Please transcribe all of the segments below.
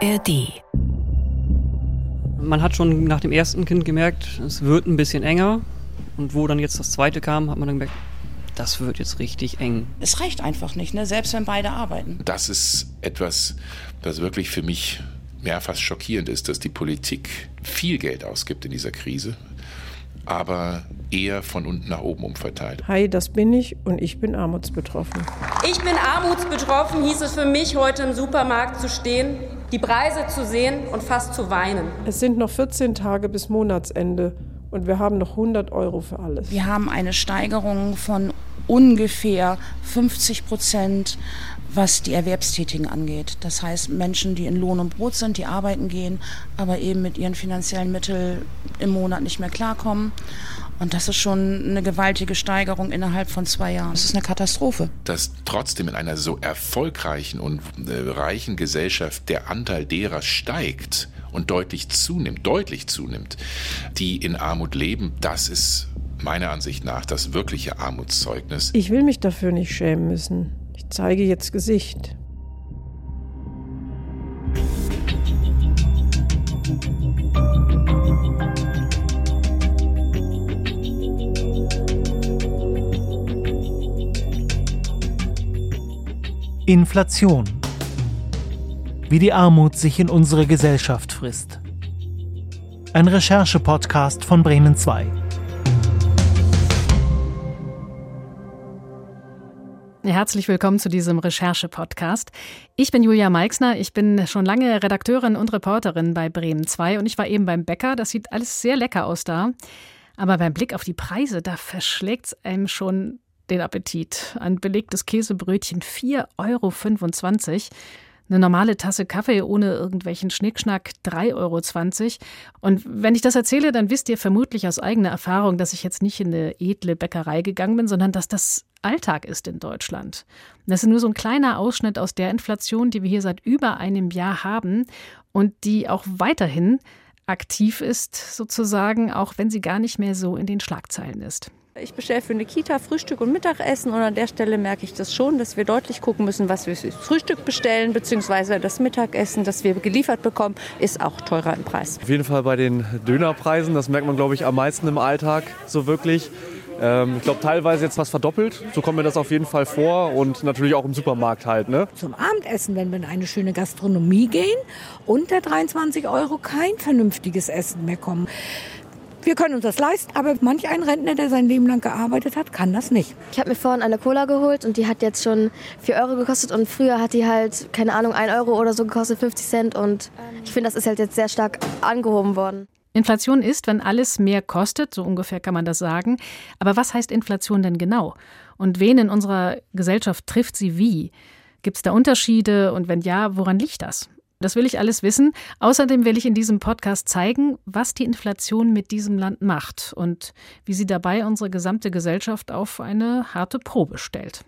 ARD. Man hat schon nach dem ersten Kind gemerkt, es wird ein bisschen enger. Und wo dann jetzt das zweite kam, hat man dann gemerkt, das wird jetzt richtig eng. Es reicht einfach nicht, ne? selbst wenn beide arbeiten. Das ist etwas, das wirklich für mich mehr fast schockierend ist, dass die Politik viel Geld ausgibt in dieser Krise, aber eher von unten nach oben umverteilt. Hi, das bin ich und ich bin armutsbetroffen. Ich bin armutsbetroffen, hieß es für mich, heute im Supermarkt zu stehen, die Preise zu sehen und fast zu weinen. Es sind noch 14 Tage bis Monatsende und wir haben noch 100 Euro für alles. Wir haben eine Steigerung von ungefähr 50 Prozent was die Erwerbstätigen angeht. Das heißt Menschen, die in Lohn und Brot sind, die arbeiten gehen, aber eben mit ihren finanziellen Mitteln im Monat nicht mehr klarkommen. Und das ist schon eine gewaltige Steigerung innerhalb von zwei Jahren. Das ist eine Katastrophe. Dass trotzdem in einer so erfolgreichen und äh, reichen Gesellschaft der Anteil derer steigt und deutlich zunimmt, deutlich zunimmt, die in Armut leben, das ist meiner Ansicht nach das wirkliche Armutszeugnis. Ich will mich dafür nicht schämen müssen. Ich zeige jetzt Gesicht. Inflation. Wie die Armut sich in unsere Gesellschaft frisst. Ein Recherche-Podcast von Bremen 2. Herzlich willkommen zu diesem Recherche-Podcast. Ich bin Julia Meixner. Ich bin schon lange Redakteurin und Reporterin bei Bremen 2 und ich war eben beim Bäcker. Das sieht alles sehr lecker aus da. Aber beim Blick auf die Preise, da verschlägt es einem schon den Appetit. Ein belegtes Käsebrötchen 4,25 Euro. Eine normale Tasse Kaffee ohne irgendwelchen Schnickschnack 3,20 Euro. Und wenn ich das erzähle, dann wisst ihr vermutlich aus eigener Erfahrung, dass ich jetzt nicht in eine edle Bäckerei gegangen bin, sondern dass das Alltag ist in Deutschland. Das ist nur so ein kleiner Ausschnitt aus der Inflation, die wir hier seit über einem Jahr haben und die auch weiterhin aktiv ist, sozusagen, auch wenn sie gar nicht mehr so in den Schlagzeilen ist. Ich bestelle für eine Kita Frühstück und Mittagessen und an der Stelle merke ich das schon, dass wir deutlich gucken müssen, was wir für Frühstück bestellen, beziehungsweise das Mittagessen, das wir geliefert bekommen, ist auch teurer im Preis. Auf jeden Fall bei den Dönerpreisen, das merkt man, glaube ich, am meisten im Alltag so wirklich. Ähm, ich glaube, teilweise jetzt was verdoppelt. So kommt mir das auf jeden Fall vor. Und natürlich auch im Supermarkt halt. Ne? Zum Abendessen, wenn wir in eine schöne Gastronomie gehen, unter 23 Euro kein vernünftiges Essen mehr kommen. Wir können uns das leisten, aber manch ein Rentner, der sein Leben lang gearbeitet hat, kann das nicht. Ich habe mir vorhin eine Cola geholt und die hat jetzt schon 4 Euro gekostet und früher hat die halt, keine Ahnung, 1 Euro oder so gekostet, 50 Cent und ich finde, das ist halt jetzt sehr stark angehoben worden. Inflation ist, wenn alles mehr kostet, so ungefähr kann man das sagen. Aber was heißt Inflation denn genau? Und wen in unserer Gesellschaft trifft sie wie? Gibt es da Unterschiede und wenn ja, woran liegt das? Das will ich alles wissen. Außerdem will ich in diesem Podcast zeigen, was die Inflation mit diesem Land macht und wie sie dabei unsere gesamte Gesellschaft auf eine harte Probe stellt.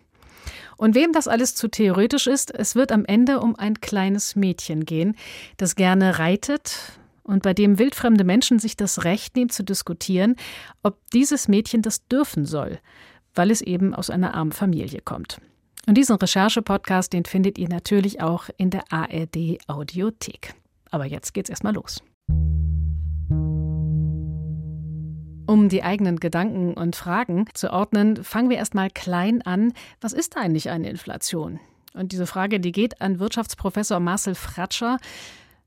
Und wem das alles zu theoretisch ist, es wird am Ende um ein kleines Mädchen gehen, das gerne reitet und bei dem wildfremde Menschen sich das Recht nehmen zu diskutieren, ob dieses Mädchen das dürfen soll, weil es eben aus einer armen Familie kommt. Und diesen Recherche-Podcast, den findet ihr natürlich auch in der ARD Audiothek. Aber jetzt geht's erstmal los. Um die eigenen Gedanken und Fragen zu ordnen, fangen wir erstmal klein an. Was ist eigentlich eine Inflation? Und diese Frage, die geht an Wirtschaftsprofessor Marcel Fratscher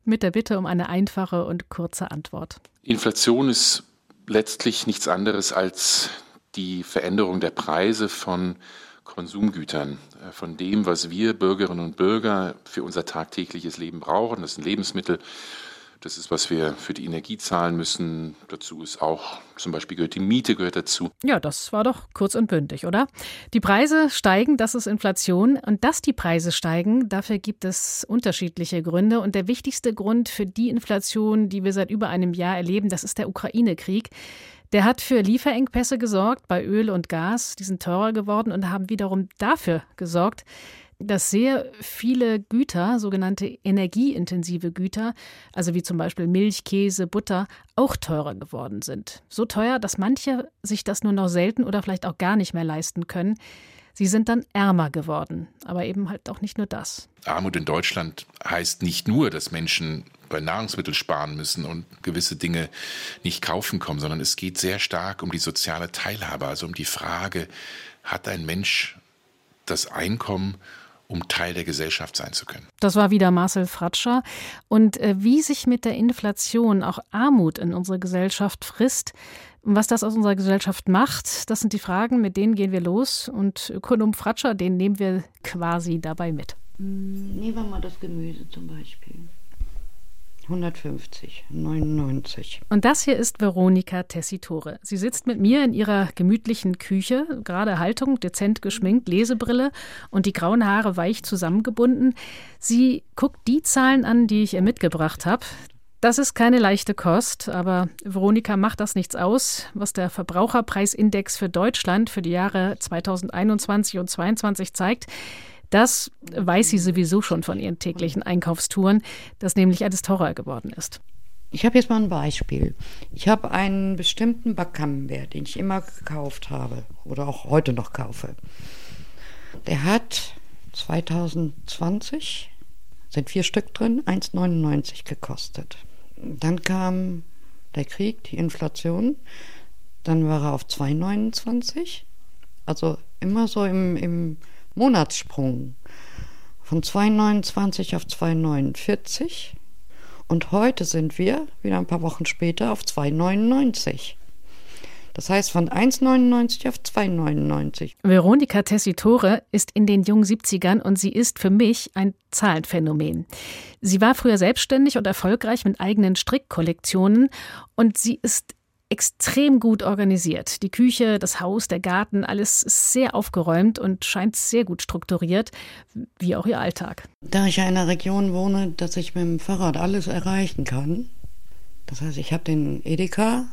mit der Bitte um eine einfache und kurze Antwort. Inflation ist letztlich nichts anderes als die Veränderung der Preise von Konsumgütern, äh, von dem, was wir Bürgerinnen und Bürger für unser tagtägliches Leben brauchen. Das sind Lebensmittel, das ist, was wir für die Energie zahlen müssen. Dazu ist auch, zum Beispiel gehört die Miete gehört dazu. Ja, das war doch kurz und bündig, oder? Die Preise steigen, das ist Inflation. Und dass die Preise steigen, dafür gibt es unterschiedliche Gründe. Und der wichtigste Grund für die Inflation, die wir seit über einem Jahr erleben, das ist der Ukraine-Krieg. Der hat für Lieferengpässe gesorgt bei Öl und Gas, die sind teurer geworden und haben wiederum dafür gesorgt, dass sehr viele Güter, sogenannte energieintensive Güter, also wie zum Beispiel Milch, Käse, Butter, auch teurer geworden sind. So teuer, dass manche sich das nur noch selten oder vielleicht auch gar nicht mehr leisten können. Sie sind dann ärmer geworden, aber eben halt auch nicht nur das. Armut in Deutschland heißt nicht nur, dass Menschen bei Nahrungsmitteln sparen müssen und gewisse Dinge nicht kaufen kommen, sondern es geht sehr stark um die soziale Teilhabe, also um die Frage, hat ein Mensch das Einkommen, um Teil der Gesellschaft sein zu können. Das war wieder Marcel Fratscher. Und äh, wie sich mit der Inflation auch Armut in unsere Gesellschaft frisst, was das aus unserer Gesellschaft macht, das sind die Fragen, mit denen gehen wir los. Und Ökonom Fratscher, den nehmen wir quasi dabei mit. Nehmen wir mal das Gemüse zum Beispiel. 150, 99. Und das hier ist Veronika Tessitore. Sie sitzt mit mir in ihrer gemütlichen Küche, gerade Haltung, dezent geschminkt, Lesebrille und die grauen Haare weich zusammengebunden. Sie guckt die Zahlen an, die ich ihr mitgebracht habe. Das ist keine leichte Kost, aber Veronika macht das nichts aus, was der Verbraucherpreisindex für Deutschland für die Jahre 2021 und 2022 zeigt. Das weiß sie sowieso schon von ihren täglichen Einkaufstouren, dass nämlich alles teurer geworden ist. Ich habe jetzt mal ein Beispiel. Ich habe einen bestimmten Backcamembert, den ich immer gekauft habe oder auch heute noch kaufe. Der hat 2020, sind vier Stück drin, 1,99 gekostet. Dann kam der Krieg, die Inflation. Dann war er auf 2,29. Also immer so im, im Monatssprung von 2,29 auf 2,49 und heute sind wir, wieder ein paar Wochen später, auf 2,99. Das heißt von 1,99 auf 2,99. Veronika Tessitore ist in den jungen 70ern und sie ist für mich ein Zahlenphänomen. Sie war früher selbstständig und erfolgreich mit eigenen Strickkollektionen und sie ist extrem gut organisiert. Die Küche, das Haus, der Garten, alles sehr aufgeräumt und scheint sehr gut strukturiert, wie auch ihr Alltag. Da ich ja in einer Region wohne, dass ich mit dem Fahrrad alles erreichen kann, das heißt, ich habe den Edeka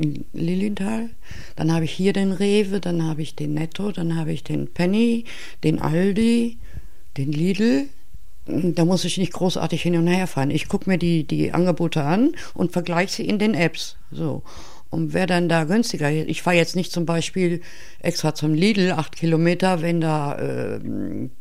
in Lilienthal, dann habe ich hier den Rewe, dann habe ich den Netto, dann habe ich den Penny, den Aldi, den Lidl, da muss ich nicht großartig hin und her fahren. Ich gucke mir die, die Angebote an und vergleiche sie in den Apps. So. Und wer dann da günstiger, ich fahre jetzt nicht zum Beispiel extra zum Lidl, acht Kilometer, wenn da äh,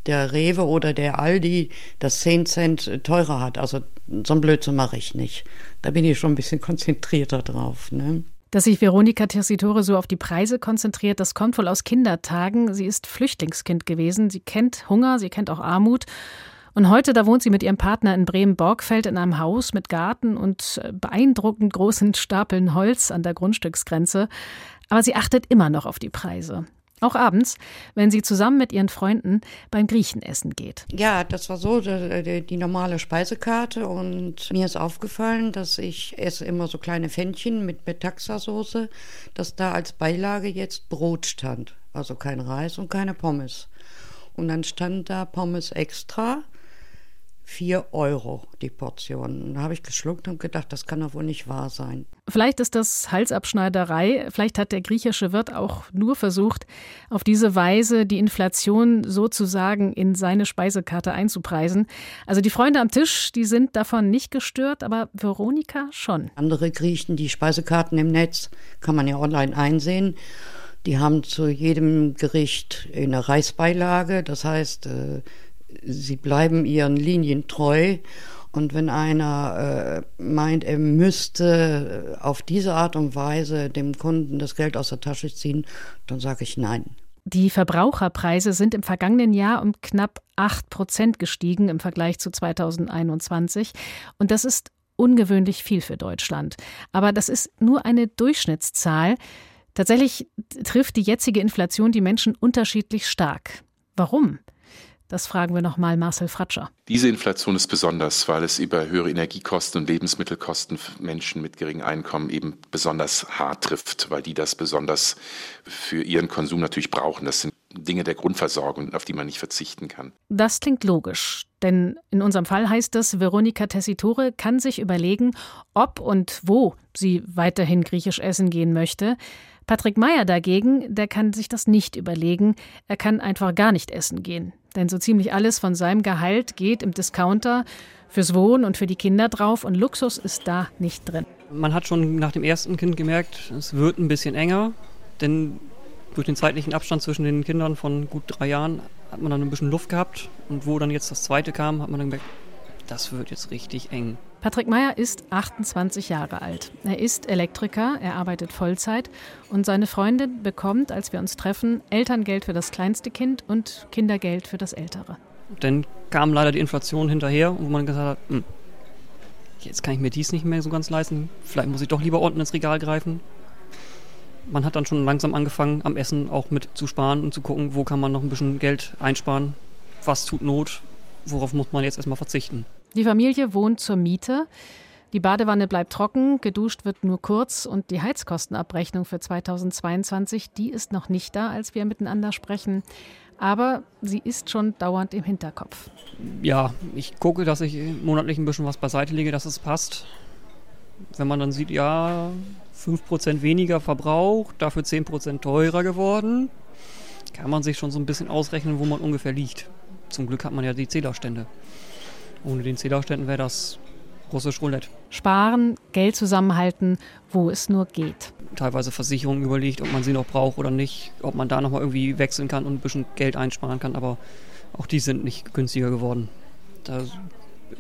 der Rewe oder der Aldi das 10 Cent teurer hat. Also so ein Blödsinn mache ich nicht. Da bin ich schon ein bisschen konzentrierter drauf. Ne? Dass sich Veronika Tessitore so auf die Preise konzentriert, das kommt wohl aus Kindertagen. Sie ist Flüchtlingskind gewesen. Sie kennt Hunger, sie kennt auch Armut. Und heute, da wohnt sie mit ihrem Partner in Bremen-Borgfeld in einem Haus mit Garten und äh, beeindruckend großen Stapeln Holz an der Grundstücksgrenze. Aber sie achtet immer noch auf die Preise. Auch abends, wenn sie zusammen mit ihren Freunden beim Griechen essen geht. Ja, das war so die, die, normale Speisekarte und mir ist aufgefallen, dass ich esse immer so kleine Pfännchen mit Metaxa-Soße, dass da als Beilage jetzt Brot stand. Also kein Reis und keine Pommes. Und dann stand da Pommes extra 4 Euro die Portion. Da habe ich geschluckt und gedacht, das kann doch wohl nicht wahr sein. Vielleicht ist das Halsabschneiderei. Vielleicht hat der griechische Wirt auch nur versucht, auf diese Weise die Inflation sozusagen in seine Speisekarte einzupreisen. Also die Freunde am Tisch, die sind davon nicht gestört, aber Veronika schon. Andere Griechen, die Speisekarten im Netz, kann man ja online einsehen. Die haben zu jedem Gericht eine Reisbeilage. Das heißt, äh, sie bleiben ihren Linien treu. Und wenn einer äh, meint, er müsste äh, auf diese Art und Weise dem Kunden das Geld aus der Tasche ziehen, dann sage ich nein. Die Verbraucherpreise sind im vergangenen Jahr um knapp 8 Prozent gestiegen im Vergleich zu 2021. Und das ist ungewöhnlich viel für Deutschland. Aber das ist nur eine Durchschnittszahl. Tatsächlich trifft die jetzige Inflation die Menschen unterschiedlich stark. Warum? Das fragen wir nochmal Marcel Fratscher. Diese Inflation ist besonders, weil es über höhere Energiekosten und Lebensmittelkosten Menschen mit geringem Einkommen eben besonders hart trifft, weil die das besonders für ihren Konsum natürlich brauchen. Das sind Dinge der Grundversorgung, auf die man nicht verzichten kann. Das klingt logisch, denn in unserem Fall heißt es, Veronika Tessitore kann sich überlegen, ob und wo sie weiterhin griechisch essen gehen möchte. Patrick Meyer dagegen, der kann sich das nicht überlegen, er kann einfach gar nicht essen gehen. Denn so ziemlich alles von seinem Gehalt geht im Discounter fürs Wohnen und für die Kinder drauf und Luxus ist da nicht drin. Man hat schon nach dem ersten Kind gemerkt, es wird ein bisschen enger, denn Durch den zeitlichen Abstand zwischen den Kindern von gut drei Jahren hat man dann ein bisschen Luft gehabt. Und wo dann jetzt das zweite kam, hat man dann gemerkt, das wird jetzt richtig eng. Patrick Meyer ist 28 Jahre alt. Er ist Elektriker, er arbeitet Vollzeit und seine Freundin bekommt, als wir uns treffen, Elterngeld für das kleinste Kind und Kindergeld für das ältere. Dann kam leider die Inflation hinterher, wo man gesagt hat, hm, jetzt kann ich mir dies nicht mehr so ganz leisten, vielleicht muss ich doch lieber unten ins Regal greifen. Man hat dann schon langsam angefangen, am Essen auch mit zu sparen und zu gucken, wo kann man noch ein bisschen Geld einsparen, was tut Not, worauf muss man jetzt erstmal verzichten. Die Familie wohnt zur Miete. Die Badewanne bleibt trocken, geduscht wird nur kurz und die Heizkostenabrechnung für 2022, die ist noch nicht da, als wir miteinander sprechen. Aber sie ist schon dauernd im Hinterkopf. Ja, ich gucke, dass ich monatlich ein bisschen was beiseite lege, dass es passt. Wenn man dann sieht, ja, 5% weniger verbraucht, dafür 10% teurer geworden, kann man sich schon so ein bisschen ausrechnen, wo man ungefähr liegt. Zum Glück hat man ja die Zählerstände. Ohne den Zählerständen wäre das russisch Roulette. Sparen, Geld zusammenhalten, wo es nur geht. Teilweise Versicherungen überlegt, ob man sie noch braucht oder nicht, ob man da nochmal irgendwie wechseln kann und ein bisschen Geld einsparen kann, aber auch die sind nicht günstiger geworden. Da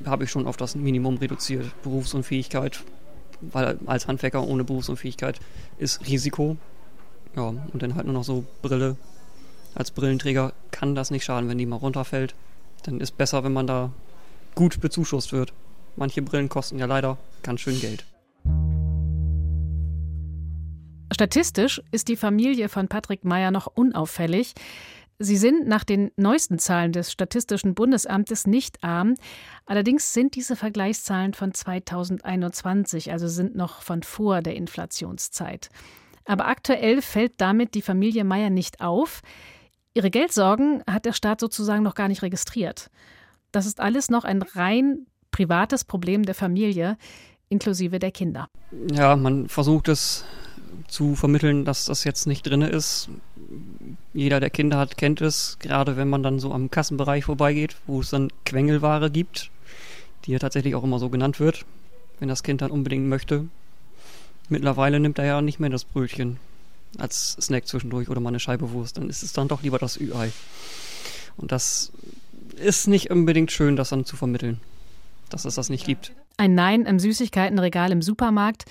habe ich schon auf das Minimum reduziert. Berufsunfähigkeit, weil als Handwerker ohne Berufsunfähigkeit ist Risiko. Ja, und dann halt nur noch so Brille. Als Brillenträger kann das nicht schaden, wenn die mal runterfällt. Dann ist besser, wenn man da gut bezuschusst wird. Manche Brillen kosten ja leider ganz schön Geld. Statistisch ist die Familie von Patrick Meyer noch unauffällig. Sie sind nach den neuesten Zahlen des Statistischen Bundesamtes nicht arm. Allerdings sind diese Vergleichszahlen von 2021, also sind noch von vor der Inflationszeit. Aber aktuell fällt damit die Familie Meyer nicht auf. Ihre Geldsorgen hat der Staat sozusagen noch gar nicht registriert. Das ist alles noch ein rein privates Problem der Familie, inklusive der Kinder. Ja, man versucht es zu vermitteln, dass das jetzt nicht drin ist. Jeder, der Kinder hat, kennt es, gerade wenn man dann so am Kassenbereich vorbeigeht, wo es dann Quengelware gibt, die ja tatsächlich auch immer so genannt wird, wenn das Kind dann unbedingt möchte. Mittlerweile nimmt er ja nicht mehr das Brötchen als Snack zwischendurch oder mal eine Scheibe Wurst, dann ist es dann doch lieber das Ü-Ei. Und das ist nicht unbedingt schön, das dann zu vermitteln, dass es das nicht gibt. Ein Nein im Süßigkeitenregal im Supermarkt.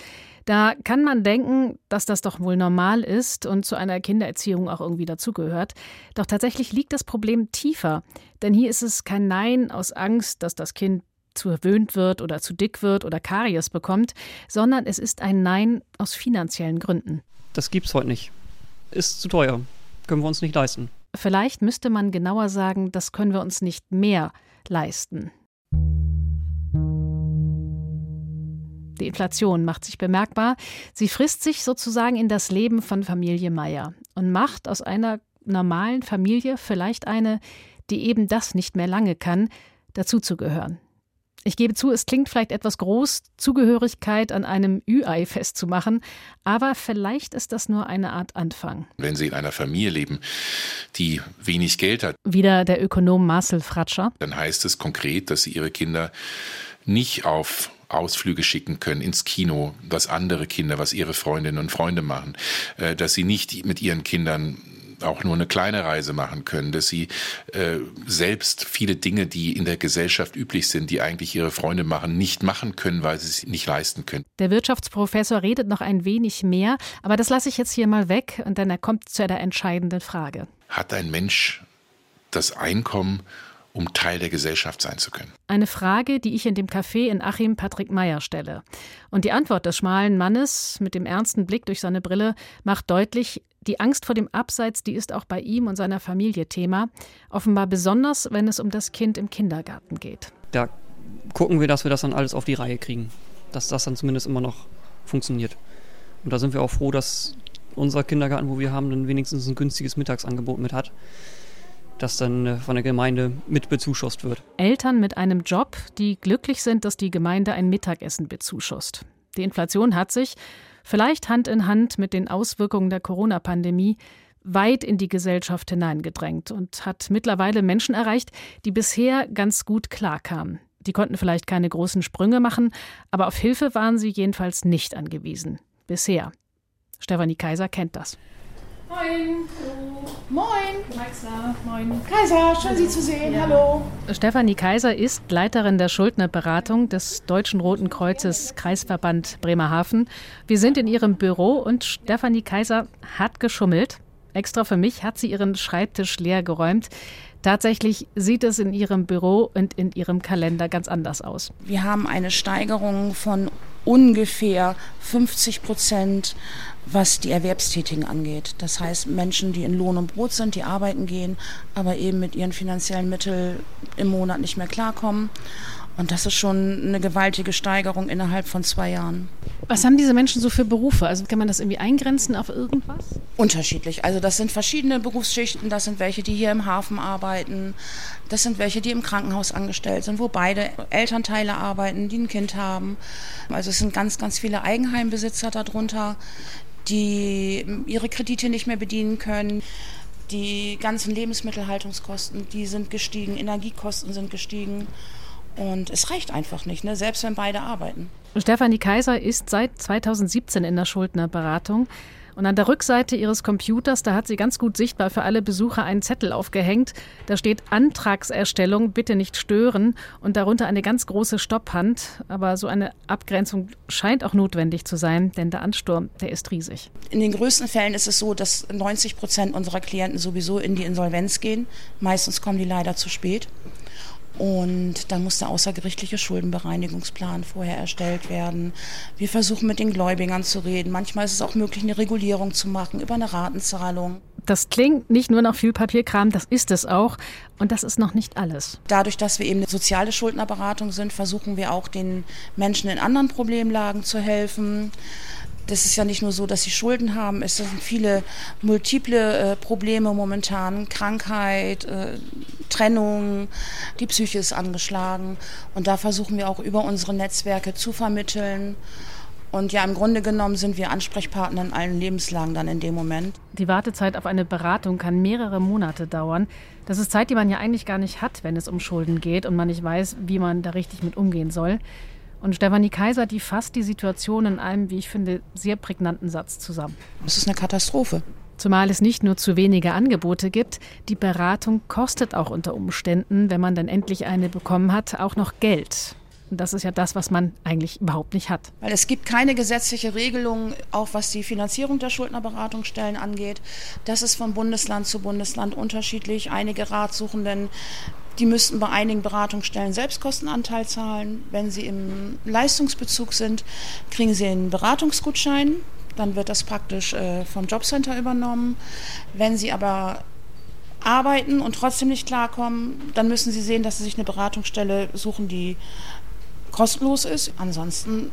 Da kann man denken, dass das doch wohl normal ist und zu einer Kindererziehung auch irgendwie dazugehört. Doch tatsächlich liegt das Problem tiefer. Denn hier ist es kein Nein aus Angst, dass das Kind zu verwöhnt wird oder zu dick wird oder Karies bekommt, sondern es ist ein Nein aus finanziellen Gründen. Das gibt's heute nicht. Ist zu teuer. Können wir uns nicht leisten. Vielleicht müsste man genauer sagen, das können wir uns nicht mehr leisten. Die Inflation macht sich bemerkbar. Sie frisst sich sozusagen in das Leben von Familie Meier und macht aus einer normalen Familie vielleicht eine, die eben das nicht mehr lange kann, dazuzugehören. Ich gebe zu, es klingt vielleicht etwas groß, Zugehörigkeit an einem Ü-Ei festzumachen, aber vielleicht ist das nur eine Art Anfang. Wenn Sie in einer Familie leben, die wenig Geld hat, wieder der Ökonom Marcel Fratscher, dann heißt es konkret, dass Sie Ihre Kinder nicht auf Ausflüge schicken können ins Kino, was andere Kinder, was ihre Freundinnen und Freunde machen, äh, dass sie nicht mit ihren Kindern auch nur eine kleine Reise machen können, dass sie äh, selbst viele Dinge, die in der Gesellschaft üblich sind, die eigentlich ihre Freunde machen, nicht machen können, weil sie es nicht leisten können. Der Wirtschaftsprofessor redet noch ein wenig mehr, aber das lasse ich jetzt hier mal weg und dann er kommt zu der entscheidenden Frage. Hat ein Mensch das Einkommen, um Teil der Gesellschaft sein zu können? Eine Frage, die ich in dem Café in Achim Patrick Meyer stelle. Und die Antwort des schmalen Mannes mit dem ernsten Blick durch seine Brille macht deutlich, die Angst vor dem Abseits, die ist auch bei ihm und seiner Familie Thema. Offenbar besonders, wenn es um das Kind im Kindergarten geht. Da gucken wir, dass wir das dann alles auf die Reihe kriegen. Dass das dann zumindest immer noch funktioniert. Und da sind wir auch froh, dass unser Kindergarten, wo wir haben, dann wenigstens ein günstiges Mittagsangebot mit hat das dann äh, von der Gemeinde mit bezuschusst wird. Eltern mit einem Job, die glücklich sind, dass die Gemeinde ein Mittagessen bezuschusst. Die Inflation hat sich, vielleicht Hand in Hand mit den Auswirkungen der Corona-Pandemie, weit in die Gesellschaft hineingedrängt und hat mittlerweile Menschen erreicht, die bisher ganz gut klarkamen. Die konnten vielleicht keine großen Sprünge machen, aber auf Hilfe waren sie jedenfalls nicht angewiesen. Bisher. Stefanie Kaiser kennt das. Moin. Moin. Maxler. Moin. Kaiser, schön Sie zu sehen. Ja. Hallo. Stefanie Kaiser ist Leiterin der Schuldnerberatung des Deutschen Roten Kreuzes Kreisverband Bremerhaven. Wir sind in ihrem Büro und Stefanie Kaiser hat geschummelt. Extra für mich hat sie ihren Schreibtisch leer geräumt. Tatsächlich sieht es in ihrem Büro und in ihrem Kalender ganz anders aus. Wir haben eine Steigerung von ungefähr 50 Prozent, was die Erwerbstätigen angeht. Das heißt Menschen, die in Lohn und Brot sind, die arbeiten gehen, aber eben mit ihren finanziellen Mitteln im Monat nicht mehr klarkommen. Und das ist schon eine gewaltige Steigerung innerhalb von zwei Jahren. Was haben diese Menschen so für Berufe? Also kann man das irgendwie eingrenzen auf irgendwas? Unterschiedlich. Also das sind verschiedene Berufsschichten. Das sind welche, die hier im Hafen arbeiten. Das sind welche, die im Krankenhaus angestellt sind, wo beide Elternteile arbeiten, die ein Kind haben. Also es sind ganz, ganz viele Eigenheimbesitzer darunter, die ihre Kredite nicht mehr bedienen können. Die ganzen Lebensmittelhaltungskosten, die sind gestiegen, Energiekosten sind gestiegen. Und es reicht einfach nicht, ne? selbst wenn beide arbeiten. Stefanie Kaiser ist seit 2017 in der Schuldnerberatung. Und an der Rückseite ihres Computers, da hat sie ganz gut sichtbar für alle Besucher einen Zettel aufgehängt. Da steht Antragserstellung, bitte nicht stören und darunter eine ganz große Stopphand. Aber so eine Abgrenzung scheint auch notwendig zu sein, denn der Ansturm, der ist riesig. In den größten Fällen ist es so, dass 90 Prozent unserer Klienten sowieso in die Insolvenz gehen. Meistens kommen die leider zu spät. Und dann muss der außergerichtliche Schuldenbereinigungsplan vorher erstellt werden. Wir versuchen mit den Gläubigern zu reden. Manchmal ist es auch möglich, eine Regulierung zu machen über eine Ratenzahlung. Das klingt nicht nur nach viel Papierkram, das ist es auch. Und das ist noch nicht alles. Dadurch, dass wir eben eine soziale Schuldnerberatung sind, versuchen wir auch den Menschen in anderen Problemlagen zu helfen das ist ja nicht nur so, dass sie Schulden haben, es sind viele multiple äh, Probleme momentan, Krankheit, äh, Trennung, die Psyche ist angeschlagen. Und da versuchen wir auch über unsere Netzwerke zu vermitteln. Und ja, im Grunde genommen sind wir Ansprechpartner in allen Lebenslagen dann in dem Moment. Die Wartezeit auf eine Beratung kann mehrere Monate dauern. Das ist Zeit, die man ja eigentlich gar nicht hat, wenn es um Schulden geht und man nicht weiß, wie man da richtig mit umgehen soll. Und Stefanie Kaiser, die fasst die Situation in einem, wie ich finde, sehr prägnanten Satz zusammen. Es ist eine Katastrophe. Zumal es nicht nur zu wenige Angebote gibt, die Beratung kostet auch unter Umständen, wenn man dann endlich eine bekommen hat, auch noch Geld. Und das ist ja das, was man eigentlich überhaupt nicht hat. Weil es gibt keine gesetzliche Regelung, auch was die Finanzierung der Schuldnerberatungsstellen angeht. Das ist von Bundesland zu Bundesland unterschiedlich. Einige Ratsuchenden die müssten bei einigen Beratungsstellen Selbstkostenanteil zahlen. Wenn sie im Leistungsbezug sind, kriegen sie einen Beratungsgutschein. Dann wird das praktisch äh, vom Jobcenter übernommen. Wenn sie aber arbeiten und trotzdem nicht klarkommen, dann müssen sie sehen, dass sie sich eine Beratungsstelle suchen, die kostenlos ist. Ansonsten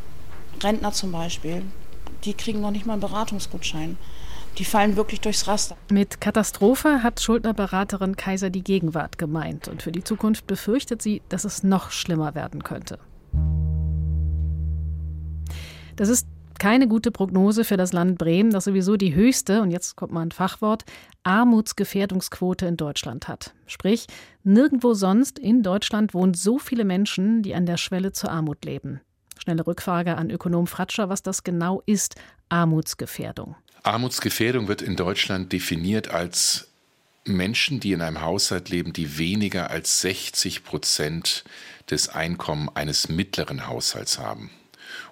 Rentner zum Beispiel, die kriegen noch nicht mal einen Beratungsgutschein die fallen wirklich durchs Raster. Mit Katastrophe hat Schuldnerberaterin Kaiser die Gegenwart gemeint und für die Zukunft befürchtet sie, dass es noch schlimmer werden könnte. Das ist keine gute Prognose für das Land Bremen, das sowieso die höchste, und jetzt kommt mal ein Fachwort, Armutsgefährdungsquote in Deutschland hat. Sprich, nirgendwo sonst in Deutschland wohnen so viele Menschen, die an der Schwelle zur Armut leben. Schnelle Rückfrage an Ökonom Fratscher, was das genau ist, Armutsgefährdung. Armutsgefährdung wird in Deutschland definiert als Menschen, die in einem Haushalt leben, die weniger als 60 Prozent des Einkommens eines mittleren Haushalts haben.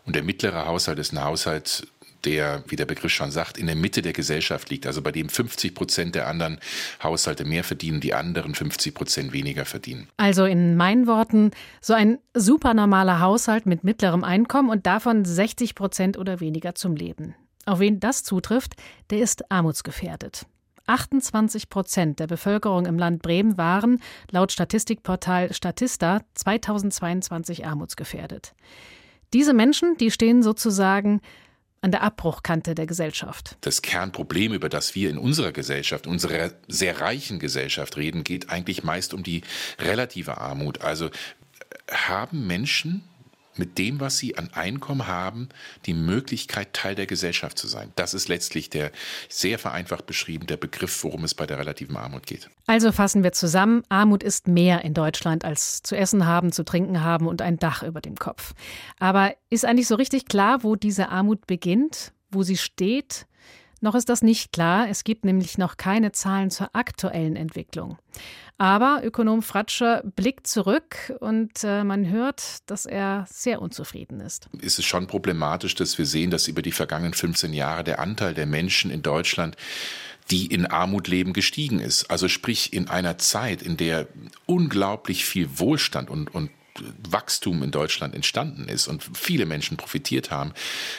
Und der mittlere Haushalt ist ein Haushalt, der, wie der Begriff schon sagt, in der Mitte der Gesellschaft liegt, also bei dem 50 Prozent der anderen Haushalte mehr verdienen, die anderen 50 Prozent weniger verdienen. Also in meinen Worten, so ein supernormaler Haushalt mit mittlerem Einkommen und davon 60 Prozent oder weniger zum Leben. Auf wen das zutrifft, der ist armutsgefährdet. 28 Prozent der Bevölkerung im Land Bremen waren, laut Statistikportal Statista, 2022 armutsgefährdet. Diese Menschen, die stehen sozusagen an der Abbruchkante der Gesellschaft. Das Kernproblem, über das wir in unserer Gesellschaft, unserer sehr reichen Gesellschaft reden, geht eigentlich meist um die relative Armut. Also haben Menschen mit dem, was sie an Einkommen haben, die Möglichkeit, Teil der Gesellschaft zu sein. Das ist letztlich der sehr vereinfacht beschrieben der Begriff, worum es bei der relativen Armut geht. Also fassen wir zusammen, Armut ist mehr in Deutschland als zu essen haben, zu trinken haben und ein Dach über dem Kopf. Aber ist eigentlich so richtig klar, wo diese Armut beginnt, wo sie steht? Noch ist das nicht klar. Es gibt nämlich noch keine Zahlen zur aktuellen Entwicklung. Aber Ökonom Fratscher blickt zurück und äh, man hört, dass er sehr unzufrieden ist. Ist es schon problematisch, dass wir sehen, dass über die vergangenen 15 Jahre der Anteil der Menschen in Deutschland die in Armut leben, gestiegen ist. Also sprich in einer Zeit, in der unglaublich viel Wohlstand und, und Wachstum in Deutschland entstanden ist und viele Menschen profitiert haben,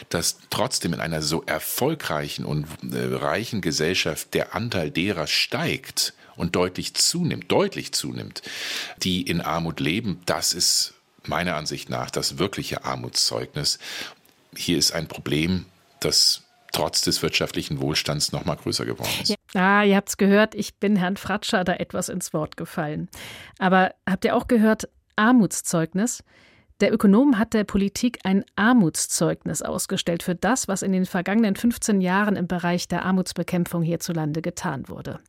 dass trotzdem in einer so erfolgreichen und äh, reichen Gesellschaft der Anteil derer steigt und deutlich zunimmt, deutlich zunimmt, die in Armut leben, das ist meiner Ansicht nach das wirkliche Armutszeugnis. Hier ist ein Problem, das trotz des wirtschaftlichen Wohlstands noch mal größer geworden ist. Ja. Ah, ihr habt es gehört, ich bin Herrn Fratscher da etwas ins Wort gefallen. Aber habt ihr auch gehört, Armutszeugnis? Der Ökonom hat der Politik ein Armutszeugnis ausgestellt für das, was in den vergangenen 15 Jahren im Bereich der Armutsbekämpfung hierzulande getan wurde.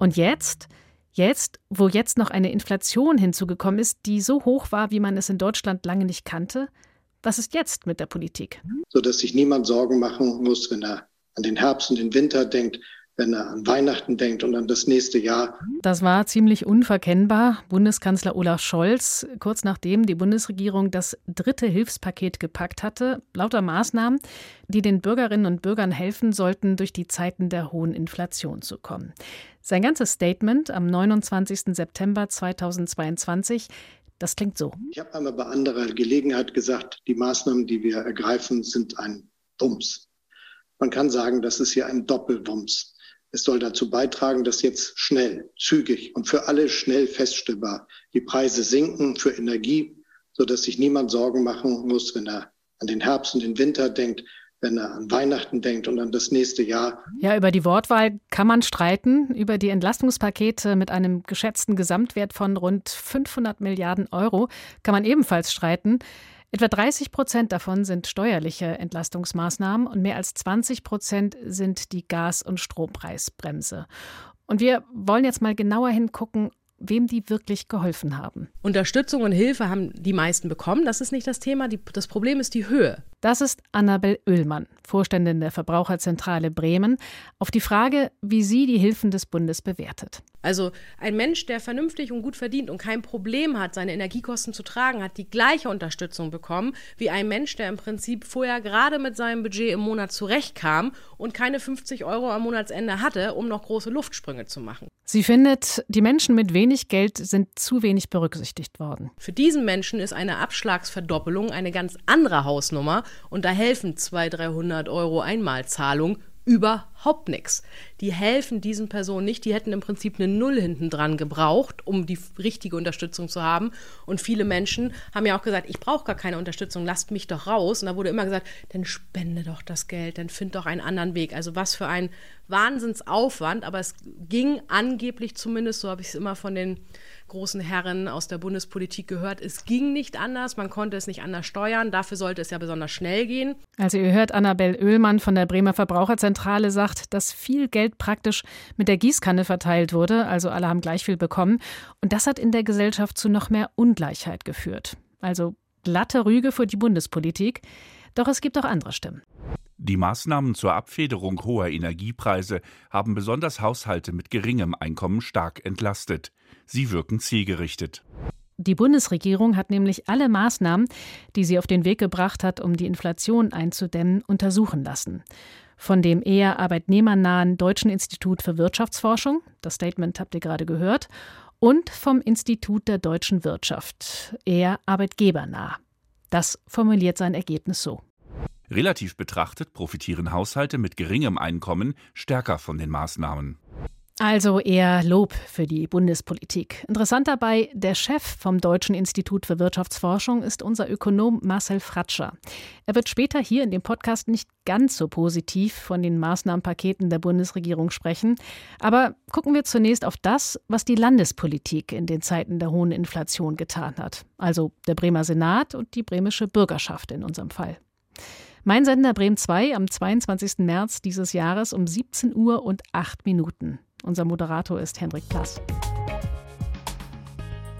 Und jetzt, jetzt, wo jetzt noch eine Inflation hinzugekommen ist, die so hoch war, wie man es in Deutschland lange nicht kannte, was ist jetzt mit der Politik? Sodass sich niemand Sorgen machen muss, wenn er an den Herbst und den Winter denkt, wenn er an Weihnachten denkt und an das nächste Jahr. Das war ziemlich unverkennbar. Bundeskanzler Olaf Scholz, kurz nachdem die Bundesregierung das dritte Hilfspaket gepackt hatte, lauter Maßnahmen, die den Bürgerinnen und Bürgern helfen sollten, durch die Zeiten der hohen Inflation zu kommen. Sein ganzes Statement am 29. September 2022 das klingt so. Ich habe einmal bei anderer Gelegenheit gesagt, die Maßnahmen, die wir ergreifen, sind ein Wumms. Man kann sagen, das ist hier ein Doppelwumms. Es soll dazu beitragen, dass jetzt schnell, zügig und für alle schnell feststellbar die Preise sinken für Energie, sodass sich niemand Sorgen machen muss, wenn er an den Herbst und den Winter denkt, wenn er an Weihnachten denkt und an das nächste Jahr. Ja, über die Wortwahl kann man streiten. Über die Entlastungspakete mit einem geschätzten Gesamtwert von rund 500 Milliarden Euro kann man ebenfalls streiten. Etwa 30 Prozent davon sind steuerliche Entlastungsmaßnahmen und mehr als 20 Prozent sind die Gas- und Strompreisbremse. Und wir wollen jetzt mal genauer hingucken, wem die wirklich geholfen haben. Unterstützung und Hilfe haben die meisten bekommen. Das ist nicht das Thema. Die, das Problem ist die Höhe. Das ist Annabel Oehlmann, Vorständin der Verbraucherzentrale Bremen, auf die Frage, wie sie die Hilfen des Bundes bewertet. Also ein Mensch, der vernünftig und gut verdient und kein Problem hat, seine Energiekosten zu tragen, hat die gleiche Unterstützung bekommen wie ein Mensch, der im Prinzip vorher gerade mit seinem Budget im Monat zurechtkam und keine 50 Euro am Monatsende hatte, um noch große Luftsprünge zu machen. Sie findet, die Menschen mit wenig Geld sind zu wenig berücksichtigt worden. Für diesen Menschen ist eine Abschlagsverdoppelung eine ganz andere Hausnummer und da helfen 200, 300 Euro Einmalzahlung überhaupt nichts. Die helfen diesen Personen nicht. Die hätten im Prinzip eine Null hinten dran gebraucht, um die richtige Unterstützung zu haben. Und viele Menschen haben ja auch gesagt, ich brauche gar keine Unterstützung, lasst mich doch raus. Und da wurde immer gesagt, dann spende doch das Geld, dann find doch einen anderen Weg. Also was für ein Wahnsinnsaufwand, aber es ging angeblich zumindest, so habe ich es immer von den großen Herren aus der Bundespolitik gehört. Es ging nicht anders, man konnte es nicht anders steuern. Dafür sollte es ja besonders schnell gehen. Also ihr hört, Annabel Oehlmann von der Bremer Verbraucherzentrale sagt, dass viel Geld praktisch mit der Gießkanne verteilt wurde, also alle haben gleich viel bekommen. Und das hat in der Gesellschaft zu noch mehr Ungleichheit geführt. Also glatte Rüge für die Bundespolitik. Doch es gibt auch andere Stimmen. Die Maßnahmen zur Abfederung hoher Energiepreise haben besonders Haushalte mit geringem Einkommen stark entlastet. Sie wirken zielgerichtet. Die Bundesregierung hat nämlich alle Maßnahmen, die sie auf den Weg gebracht hat, um die Inflation einzudämmen, untersuchen lassen. Von dem eher arbeitnehmernahen Deutschen Institut für Wirtschaftsforschung, das Statement habt ihr gerade gehört, und vom Institut der deutschen Wirtschaft, eher arbeitgebernah. Das formuliert sein Ergebnis so. Relativ betrachtet profitieren Haushalte mit geringem Einkommen stärker von den Maßnahmen. Also eher Lob für die Bundespolitik. Interessant dabei, der Chef vom Deutschen Institut für Wirtschaftsforschung ist unser Ökonom Marcel Fratscher. Er wird später hier in dem Podcast nicht ganz so positiv von den Maßnahmenpaketen der Bundesregierung sprechen. Aber gucken wir zunächst auf das, was die Landespolitik in den Zeiten der hohen Inflation getan hat. Also der Bremer Senat und die bremische Bürgerschaft in unserem Fall. Mein Sender Bremen 2 am 22. März dieses Jahres um 17 Uhr und 8 Minuten. Unser Moderator ist Henrik Plass.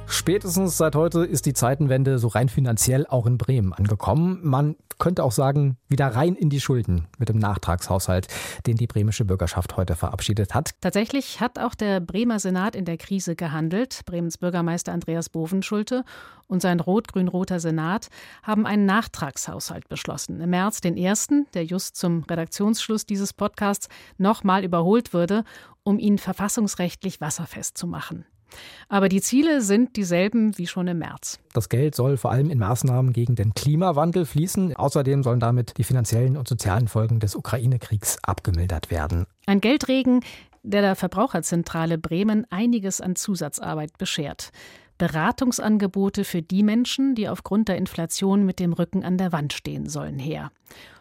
Spätestens seit heute ist die Zeitenwende so rein finanziell auch in Bremen angekommen. Man könnte auch sagen, wieder rein in die Schulden mit dem Nachtragshaushalt, den die bremische Bürgerschaft heute verabschiedet hat. Tatsächlich hat auch der Bremer Senat in der Krise gehandelt. Bremens Bürgermeister Andreas Bovenschulte und sein rot-grün-roter Senat haben einen Nachtragshaushalt beschlossen. Im März den ersten, der just zum Redaktionsschluss dieses Podcasts nochmal überholt würde, um ihn verfassungsrechtlich wasserfest zu machen. Aber die Ziele sind dieselben wie schon im März. Das Geld soll vor allem in Maßnahmen gegen den Klimawandel fließen. Außerdem sollen damit die finanziellen und sozialen Folgen des Ukraine-Kriegs abgemildert werden. Ein Geldregen, der der Verbraucherzentrale Bremen einiges an Zusatzarbeit beschert. Beratungsangebote für die Menschen, die aufgrund der Inflation mit dem Rücken an der Wand stehen sollen, her.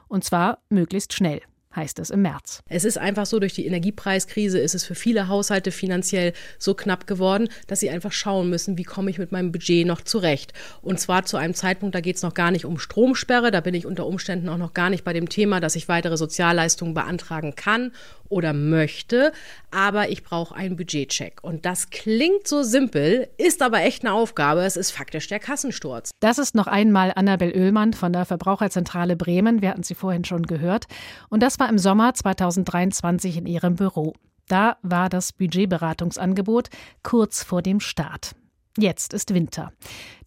Und zwar möglichst schnell heißt es im März. Es ist einfach so, durch die Energiepreiskrise ist es für viele Haushalte finanziell so knapp geworden, dass sie einfach schauen müssen, wie komme ich mit meinem Budget noch zurecht. Und zwar zu einem Zeitpunkt, da geht es noch gar nicht um Stromsperre, da bin ich unter Umständen auch noch gar nicht bei dem Thema, dass ich weitere Sozialleistungen beantragen kann oder möchte, aber ich brauche einen Budgetcheck. Und das klingt so simpel, ist aber echt eine Aufgabe. Es ist faktisch der Kassensturz. Das ist noch einmal Annabel Oehlmann von der Verbraucherzentrale Bremen. Wir hatten sie vorhin schon gehört. Und das war im Sommer 2023 in ihrem Büro. Da war das Budgetberatungsangebot kurz vor dem Start. Jetzt ist Winter.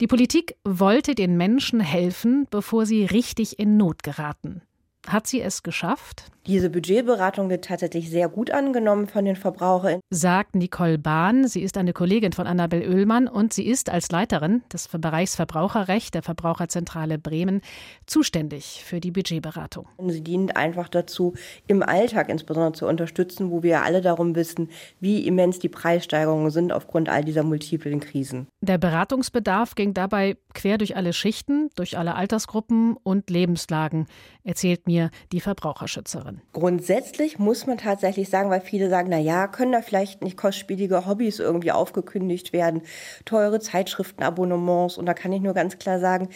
Die Politik wollte den Menschen helfen, bevor sie richtig in Not geraten. Hat sie es geschafft? Diese Budgetberatung wird tatsächlich sehr gut angenommen von den Verbrauchern. Sagt Nicole Bahn. Sie ist eine Kollegin von Annabel Oehlmann und sie ist als Leiterin des Bereichs Verbraucherrecht der Verbraucherzentrale Bremen zuständig für die Budgetberatung. Sie dient einfach dazu, im Alltag insbesondere zu unterstützen, wo wir alle darum wissen, wie immens die Preissteigerungen sind aufgrund all dieser multiplen Krisen. Der Beratungsbedarf ging dabei quer durch alle Schichten, durch alle Altersgruppen und Lebenslagen, erzählt mir die Verbraucherschützerin. Grundsätzlich muss man tatsächlich sagen, weil viele sagen, na ja, können da vielleicht nicht kostspielige Hobbys irgendwie aufgekündigt werden, teure Zeitschriftenabonnements und da kann ich nur ganz klar sagen,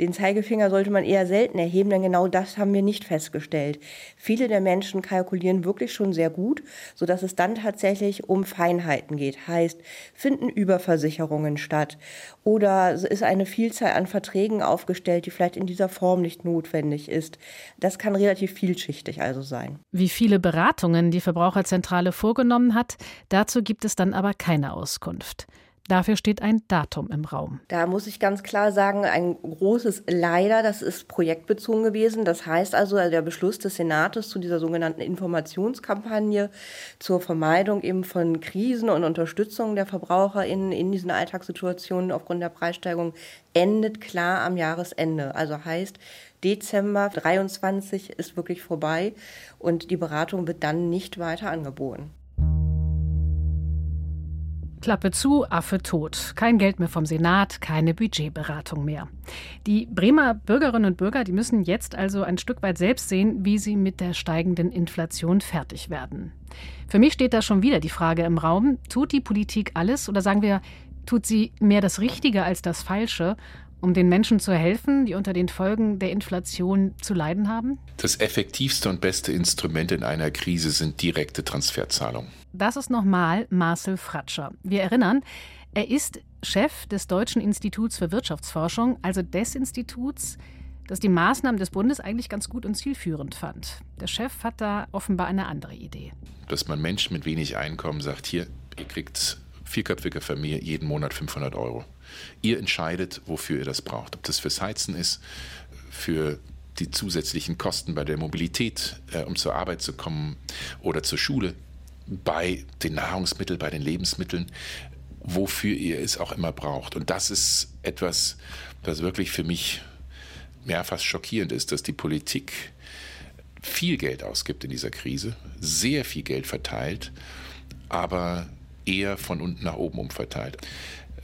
den Zeigefinger sollte man eher selten erheben, denn genau das haben wir nicht festgestellt. Viele der Menschen kalkulieren wirklich schon sehr gut, sodass es dann tatsächlich um Feinheiten geht. Heißt, finden Überversicherungen statt oder ist eine Vielzahl an Verträgen aufgestellt, die vielleicht in dieser Form nicht notwendig ist. Das kann relativ vielschichtig also sein. Wie viele Beratungen die Verbraucherzentrale vorgenommen hat, dazu gibt es dann aber keine Auskunft. Dafür steht ein Datum im Raum. Da muss ich ganz klar sagen, ein großes Leider, das ist projektbezogen gewesen. Das heißt also, der Beschluss des Senates zu dieser sogenannten Informationskampagne zur Vermeidung eben von Krisen und Unterstützung der Verbraucher in, in diesen Alltagssituationen aufgrund der Preissteigerung endet klar am Jahresende. Also heißt, Dezember 23 ist wirklich vorbei und die Beratung wird dann nicht weiter angeboten. Klappe zu, Affe tot. Kein Geld mehr vom Senat, keine Budgetberatung mehr. Die Bremer Bürgerinnen und Bürger, die müssen jetzt also ein Stück weit selbst sehen, wie sie mit der steigenden Inflation fertig werden. Für mich steht da schon wieder die Frage im Raum, tut die Politik alles oder sagen wir, tut sie mehr das Richtige als das Falsche um den Menschen zu helfen, die unter den Folgen der Inflation zu leiden haben? Das effektivste und beste Instrument in einer Krise sind direkte Transferzahlungen. Das ist nochmal Marcel Fratscher. Wir erinnern, er ist Chef des Deutschen Instituts für Wirtschaftsforschung, also des Instituts, das die Maßnahmen des Bundes eigentlich ganz gut und zielführend fand. Der Chef hat da offenbar eine andere Idee. Dass man Menschen mit wenig Einkommen sagt, hier, ihr kriegt vierköpfige Familie jeden Monat 500 Euro. Ihr entscheidet, wofür ihr das braucht. Ob das fürs Heizen ist, für die zusätzlichen Kosten bei der Mobilität, äh, um zur Arbeit zu kommen oder zur Schule, bei den Nahrungsmitteln, bei den Lebensmitteln, wofür ihr es auch immer braucht. Und das ist etwas, das wirklich für mich ja, fast schockierend ist, dass die Politik viel Geld ausgibt in dieser Krise, sehr viel Geld verteilt, aber eher von unten nach oben umverteilt.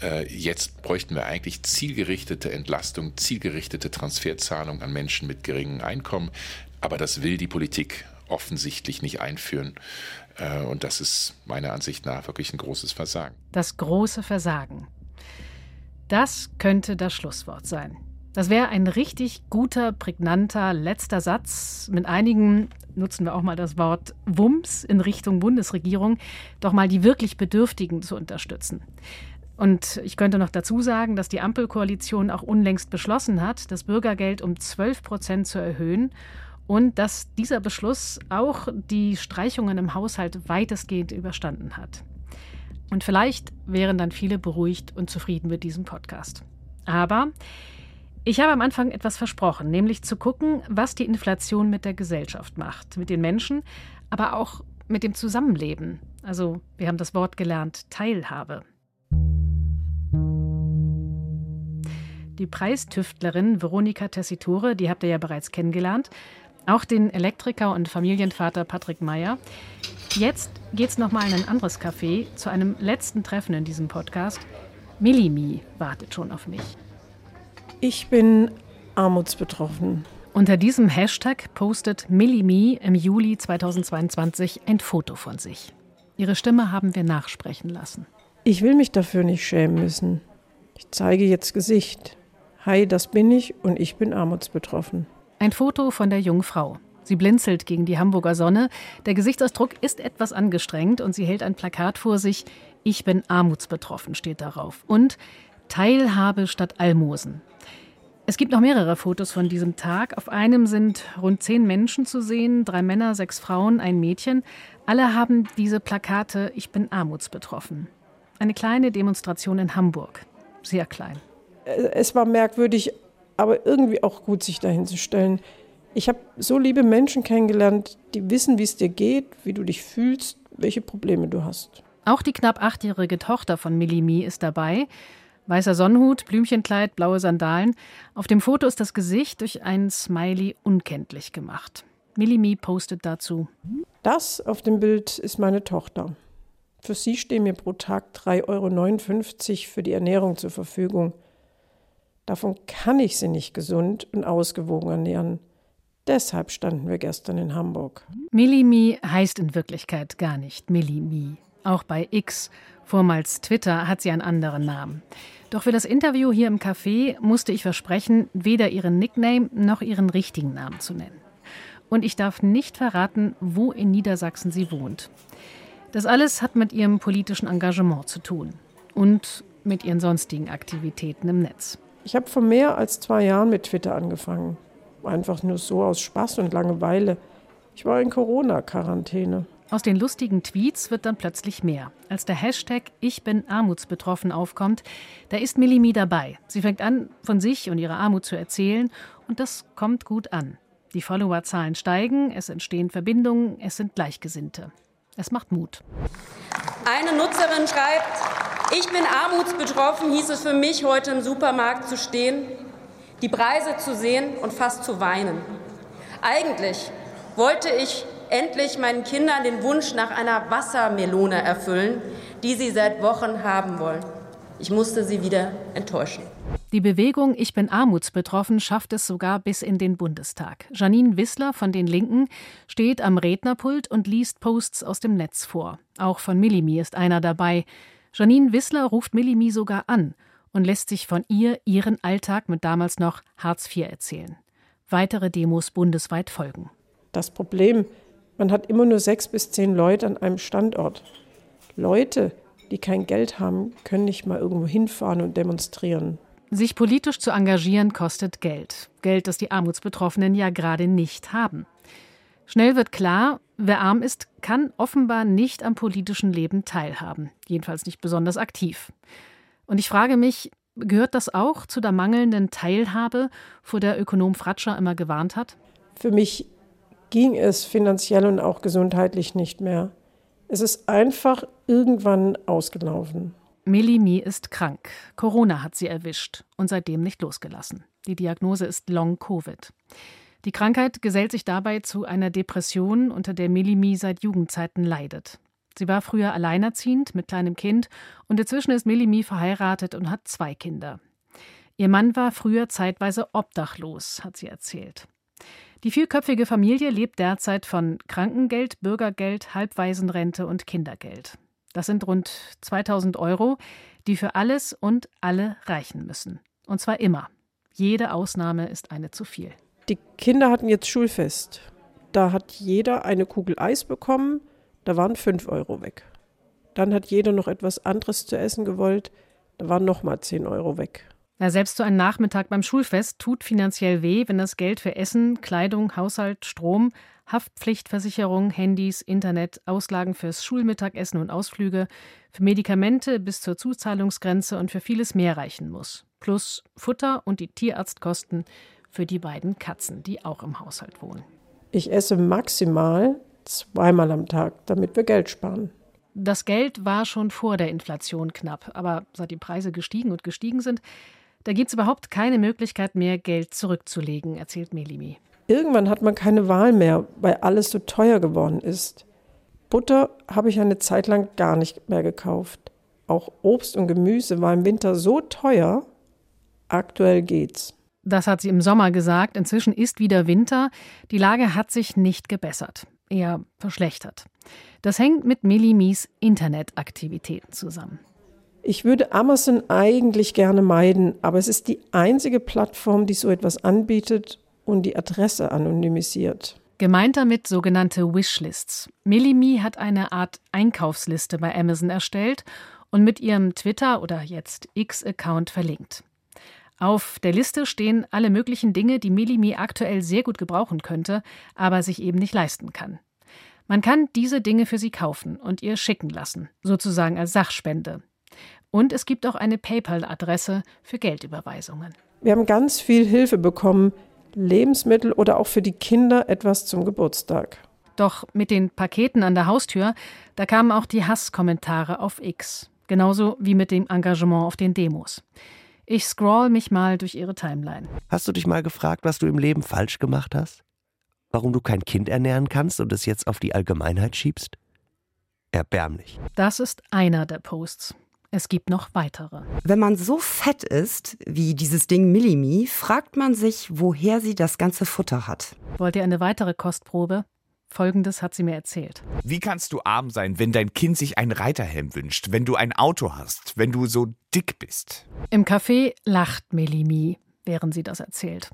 Äh, jetzt bräuchten wir eigentlich zielgerichtete Entlastung, zielgerichtete Transferzahlung an Menschen mit geringem Einkommen. Aber das will die Politik offensichtlich nicht einführen. Äh, und das ist meiner Ansicht nach wirklich ein großes Versagen. Das große Versagen. Das könnte das Schlusswort sein. Das wäre ein richtig guter, prägnanter letzter Satz mit einigen, nutzen wir auch mal das Wort Wumms in Richtung Bundesregierung, doch mal die wirklich Bedürftigen zu unterstützen. Und ich könnte noch dazu sagen, dass die Ampelkoalition auch unlängst beschlossen hat, das Bürgergeld um 12 Prozent zu erhöhen und dass dieser Beschluss auch die Streichungen im Haushalt weitestgehend überstanden hat. Und vielleicht wären dann viele beruhigt und zufrieden mit diesem Podcast. Aber ich habe am Anfang etwas versprochen, nämlich zu gucken, was die Inflation mit der Gesellschaft macht, mit den Menschen, aber auch mit dem Zusammenleben. Also, wir haben das Wort gelernt, Teilhabe. Die Preistüftlerin Veronika Tessitore, die habt ihr ja bereits kennengelernt, auch den Elektriker und Familienvater Patrick Meyer. Jetzt geht's noch mal in ein anderes Café zu einem letzten Treffen in diesem Podcast. Millimi wartet schon auf mich. Ich bin armutsbetroffen. Unter diesem Hashtag postet Millimi im Juli 2022 ein Foto von sich. Ihre Stimme haben wir nachsprechen lassen. Ich will mich dafür nicht schämen müssen. Ich zeige jetzt Gesicht. Hi, das bin ich und ich bin armutsbetroffen. Ein Foto von der jungen Frau. Sie blinzelt gegen die Hamburger Sonne. Der Gesichtsausdruck ist etwas angestrengt und sie hält ein Plakat vor sich. Ich bin armutsbetroffen steht darauf. Und Teilhabe statt Almosen. Es gibt noch mehrere Fotos von diesem Tag. Auf einem sind rund zehn Menschen zu sehen, drei Männer, sechs Frauen, ein Mädchen. Alle haben diese Plakate Ich bin armutsbetroffen. Eine kleine Demonstration in Hamburg. Sehr klein. Es war merkwürdig, aber irgendwie auch gut, sich dahin zu stellen. Ich habe so liebe Menschen kennengelernt, die wissen, wie es dir geht, wie du dich fühlst, welche Probleme du hast. Auch die knapp achtjährige Tochter von Millimi ist dabei. Weißer Sonnenhut, Blümchenkleid, blaue Sandalen. Auf dem Foto ist das Gesicht durch einen Smiley unkenntlich gemacht. Millimi postet dazu. Das auf dem Bild ist meine Tochter. Für sie stehen mir pro Tag 3,59 Euro für die Ernährung zur Verfügung. Davon kann ich sie nicht gesund und ausgewogen ernähren. Deshalb standen wir gestern in Hamburg. Millimi heißt in Wirklichkeit gar nicht Millimi. Auch bei X, vormals Twitter, hat sie einen anderen Namen. Doch für das Interview hier im Café musste ich versprechen, weder ihren Nickname noch ihren richtigen Namen zu nennen. Und ich darf nicht verraten, wo in Niedersachsen sie wohnt. Das alles hat mit ihrem politischen Engagement zu tun und mit ihren sonstigen Aktivitäten im Netz. Ich habe vor mehr als zwei Jahren mit Twitter angefangen. Einfach nur so aus Spaß und Langeweile. Ich war in Corona-Quarantäne. Aus den lustigen Tweets wird dann plötzlich mehr. Als der Hashtag Ich bin armutsbetroffen aufkommt, da ist Millimi dabei. Sie fängt an, von sich und ihrer Armut zu erzählen und das kommt gut an. Die Followerzahlen steigen, es entstehen Verbindungen, es sind Gleichgesinnte. Es macht Mut. Eine Nutzerin schreibt, ich bin armutsbetroffen, hieß es für mich, heute im Supermarkt zu stehen, die Preise zu sehen und fast zu weinen. Eigentlich wollte ich endlich meinen Kindern den Wunsch nach einer Wassermelone erfüllen, die sie seit Wochen haben wollen. Ich musste sie wieder enttäuschen. Die Bewegung Ich bin armutsbetroffen schafft es sogar bis in den Bundestag. Janine Wissler von den Linken steht am Rednerpult und liest Posts aus dem Netz vor. Auch von Millimi ist einer dabei. Janine Wissler ruft Millimi sogar an und lässt sich von ihr ihren Alltag mit damals noch Hartz IV erzählen. Weitere Demos bundesweit folgen. Das Problem, man hat immer nur sechs bis zehn Leute an einem Standort. Leute, die kein Geld haben, können nicht mal irgendwo hinfahren und demonstrieren. Sich politisch zu engagieren kostet Geld. Geld, das die Armutsbetroffenen ja gerade nicht haben. Schnell wird klar, wer arm ist, kann offenbar nicht am politischen Leben teilhaben, jedenfalls nicht besonders aktiv. Und ich frage mich, gehört das auch zu der mangelnden Teilhabe, vor der Ökonom Fratscher immer gewarnt hat? Für mich ging es finanziell und auch gesundheitlich nicht mehr. Es ist einfach irgendwann ausgelaufen. Melimi ist krank. Corona hat sie erwischt und seitdem nicht losgelassen. Die Diagnose ist Long Covid. Die Krankheit gesellt sich dabei zu einer Depression, unter der Melimi seit Jugendzeiten leidet. Sie war früher alleinerziehend mit kleinem Kind und inzwischen ist Melimi verheiratet und hat zwei Kinder. Ihr Mann war früher zeitweise obdachlos, hat sie erzählt. Die vierköpfige Familie lebt derzeit von Krankengeld, Bürgergeld, Halbwaisenrente und Kindergeld. Das sind rund 2000 Euro, die für alles und alle reichen müssen. Und zwar immer. Jede Ausnahme ist eine zu viel. Die Kinder hatten jetzt Schulfest. Da hat jeder eine Kugel Eis bekommen, da waren fünf Euro weg. Dann hat jeder noch etwas anderes zu essen gewollt, Da waren nochmal 10 Euro weg. Ja, selbst so ein Nachmittag beim Schulfest tut finanziell weh, wenn das Geld für Essen, Kleidung, Haushalt, Strom, Haftpflichtversicherung, Handys, Internet, Auslagen fürs Schulmittagessen und Ausflüge, für Medikamente bis zur Zuzahlungsgrenze und für vieles mehr reichen muss. Plus Futter und die Tierarztkosten für die beiden Katzen, die auch im Haushalt wohnen. Ich esse maximal zweimal am Tag, damit wir Geld sparen. Das Geld war schon vor der Inflation knapp, aber seit die Preise gestiegen und gestiegen sind, da gibt es überhaupt keine Möglichkeit mehr, Geld zurückzulegen, erzählt Melimi. Irgendwann hat man keine Wahl mehr, weil alles so teuer geworden ist. Butter habe ich eine Zeit lang gar nicht mehr gekauft. Auch Obst und Gemüse war im Winter so teuer. Aktuell geht's. Das hat sie im Sommer gesagt. Inzwischen ist wieder Winter. Die Lage hat sich nicht gebessert, eher verschlechtert. Das hängt mit Millimis Internetaktivitäten zusammen. Ich würde Amazon eigentlich gerne meiden, aber es ist die einzige Plattform, die so etwas anbietet und die Adresse anonymisiert. Gemeint damit sogenannte Wishlists. Millimi hat eine Art Einkaufsliste bei Amazon erstellt und mit ihrem Twitter oder jetzt X-Account verlinkt. Auf der Liste stehen alle möglichen Dinge, die Millimi aktuell sehr gut gebrauchen könnte, aber sich eben nicht leisten kann. Man kann diese Dinge für sie kaufen und ihr schicken lassen, sozusagen als Sachspende. Und es gibt auch eine PayPal-Adresse für Geldüberweisungen. Wir haben ganz viel Hilfe bekommen, Lebensmittel oder auch für die Kinder etwas zum Geburtstag. Doch mit den Paketen an der Haustür, da kamen auch die Hasskommentare auf X, genauso wie mit dem Engagement auf den Demos. Ich scroll mich mal durch ihre Timeline. Hast du dich mal gefragt, was du im Leben falsch gemacht hast? Warum du kein Kind ernähren kannst und es jetzt auf die Allgemeinheit schiebst? Erbärmlich. Das ist einer der Posts. Es gibt noch weitere. Wenn man so fett ist wie dieses Ding Millimi, fragt man sich, woher sie das ganze Futter hat. Wollt ihr eine weitere Kostprobe? Folgendes hat sie mir erzählt. Wie kannst du arm sein, wenn dein Kind sich einen Reiterhelm wünscht, wenn du ein Auto hast, wenn du so dick bist? Im Café lacht Melimi, während sie das erzählt.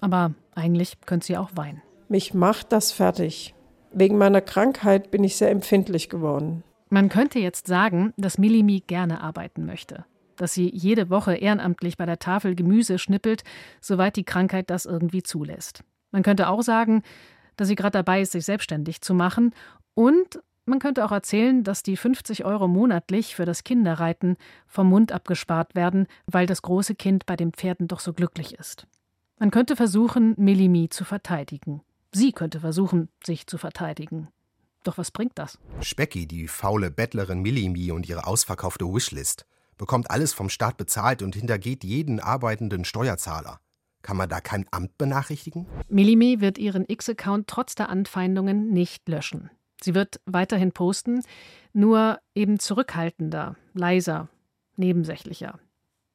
Aber eigentlich könnte sie auch weinen. Mich macht das fertig. Wegen meiner Krankheit bin ich sehr empfindlich geworden. Man könnte jetzt sagen, dass Milimi gerne arbeiten möchte. Dass sie jede Woche ehrenamtlich bei der Tafel Gemüse schnippelt, soweit die Krankheit das irgendwie zulässt. Man könnte auch sagen, dass sie gerade dabei ist, sich selbstständig zu machen. Und man könnte auch erzählen, dass die 50 Euro monatlich für das Kinderreiten vom Mund abgespart werden, weil das große Kind bei den Pferden doch so glücklich ist. Man könnte versuchen, Melimi zu verteidigen. Sie könnte versuchen, sich zu verteidigen. Doch was bringt das? Specki, die faule Bettlerin Millimi und ihre ausverkaufte Wishlist, bekommt alles vom Staat bezahlt und hintergeht jeden arbeitenden Steuerzahler. Kann man da kein Amt benachrichtigen? Milimi wird ihren X-Account trotz der Anfeindungen nicht löschen. Sie wird weiterhin posten, nur eben zurückhaltender, leiser, nebensächlicher.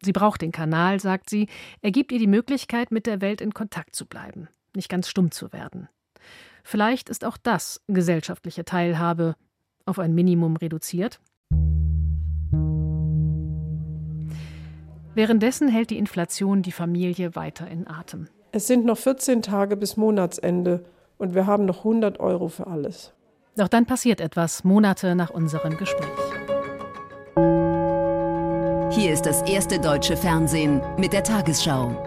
Sie braucht den Kanal, sagt sie. Er gibt ihr die Möglichkeit, mit der Welt in Kontakt zu bleiben, nicht ganz stumm zu werden. Vielleicht ist auch das gesellschaftliche Teilhabe auf ein Minimum reduziert. Währenddessen hält die Inflation die Familie weiter in Atem. Es sind noch 14 Tage bis Monatsende und wir haben noch 100 Euro für alles. Doch dann passiert etwas Monate nach unserem Gespräch. Hier ist das erste deutsche Fernsehen mit der Tagesschau.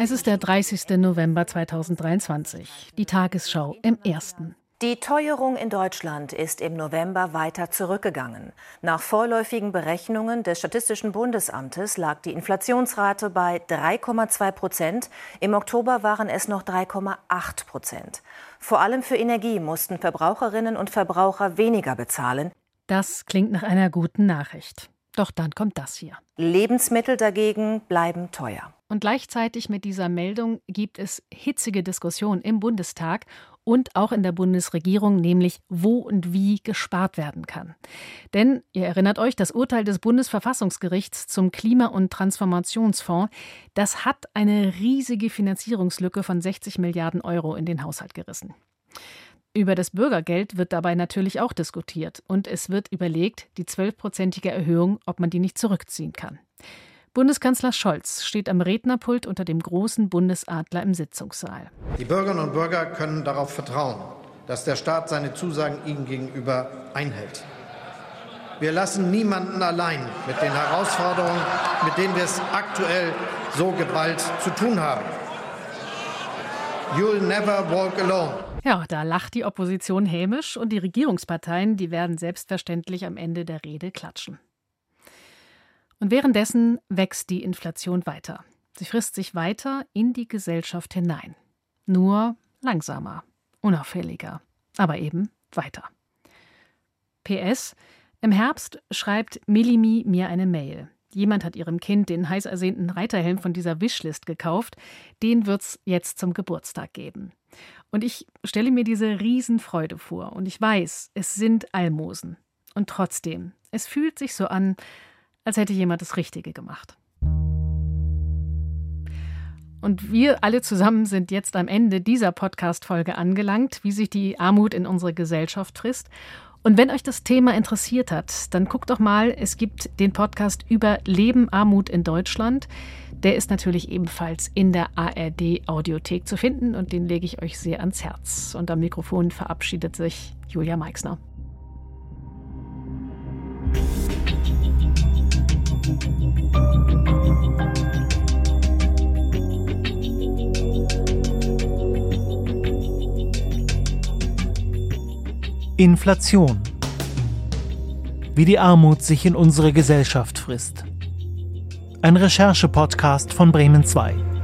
Es ist der 30. November 2023. Die Tagesschau im ersten. Die Teuerung in Deutschland ist im November weiter zurückgegangen. Nach vorläufigen Berechnungen des Statistischen Bundesamtes lag die Inflationsrate bei 3,2 Prozent. Im Oktober waren es noch 3,8 Prozent. Vor allem für Energie mussten Verbraucherinnen und Verbraucher weniger bezahlen. Das klingt nach einer guten Nachricht. Doch dann kommt das hier. Lebensmittel dagegen bleiben teuer. Und gleichzeitig mit dieser Meldung gibt es hitzige Diskussionen im Bundestag und auch in der Bundesregierung, nämlich wo und wie gespart werden kann. Denn, ihr erinnert euch, das Urteil des Bundesverfassungsgerichts zum Klima- und Transformationsfonds, das hat eine riesige Finanzierungslücke von 60 Milliarden Euro in den Haushalt gerissen. Über das Bürgergeld wird dabei natürlich auch diskutiert und es wird überlegt, die zwölfprozentige Erhöhung, ob man die nicht zurückziehen kann. Bundeskanzler Scholz steht am Rednerpult unter dem großen Bundesadler im Sitzungssaal. Die Bürgerinnen und Bürger können darauf vertrauen, dass der Staat seine Zusagen ihnen gegenüber einhält. Wir lassen niemanden allein mit den Herausforderungen, mit denen wir es aktuell so geballt zu tun haben. You'll never walk alone. Ja, da lacht die Opposition hämisch und die Regierungsparteien, die werden selbstverständlich am Ende der Rede klatschen. Und währenddessen wächst die Inflation weiter. Sie frisst sich weiter in die Gesellschaft hinein. Nur langsamer, unauffälliger, aber eben weiter. PS Im Herbst schreibt Milimi mir eine Mail. Jemand hat ihrem Kind den heiß ersehnten Reiterhelm von dieser Wishlist gekauft. Den wird's jetzt zum Geburtstag geben. Und ich stelle mir diese Riesenfreude vor. Und ich weiß, es sind Almosen. Und trotzdem, es fühlt sich so an, als hätte jemand das Richtige gemacht. Und wir alle zusammen sind jetzt am Ende dieser Podcast-Folge angelangt, wie sich die Armut in unsere Gesellschaft frisst. Und wenn euch das Thema interessiert hat, dann guckt doch mal, es gibt den Podcast über Leben Armut in Deutschland. Der ist natürlich ebenfalls in der ARD Audiothek zu finden und den lege ich euch sehr ans Herz. Und am Mikrofon verabschiedet sich Julia Meixner. Inflation. Wie die Armut sich in unsere Gesellschaft frisst. Ein Recherche-Podcast von Bremen 2.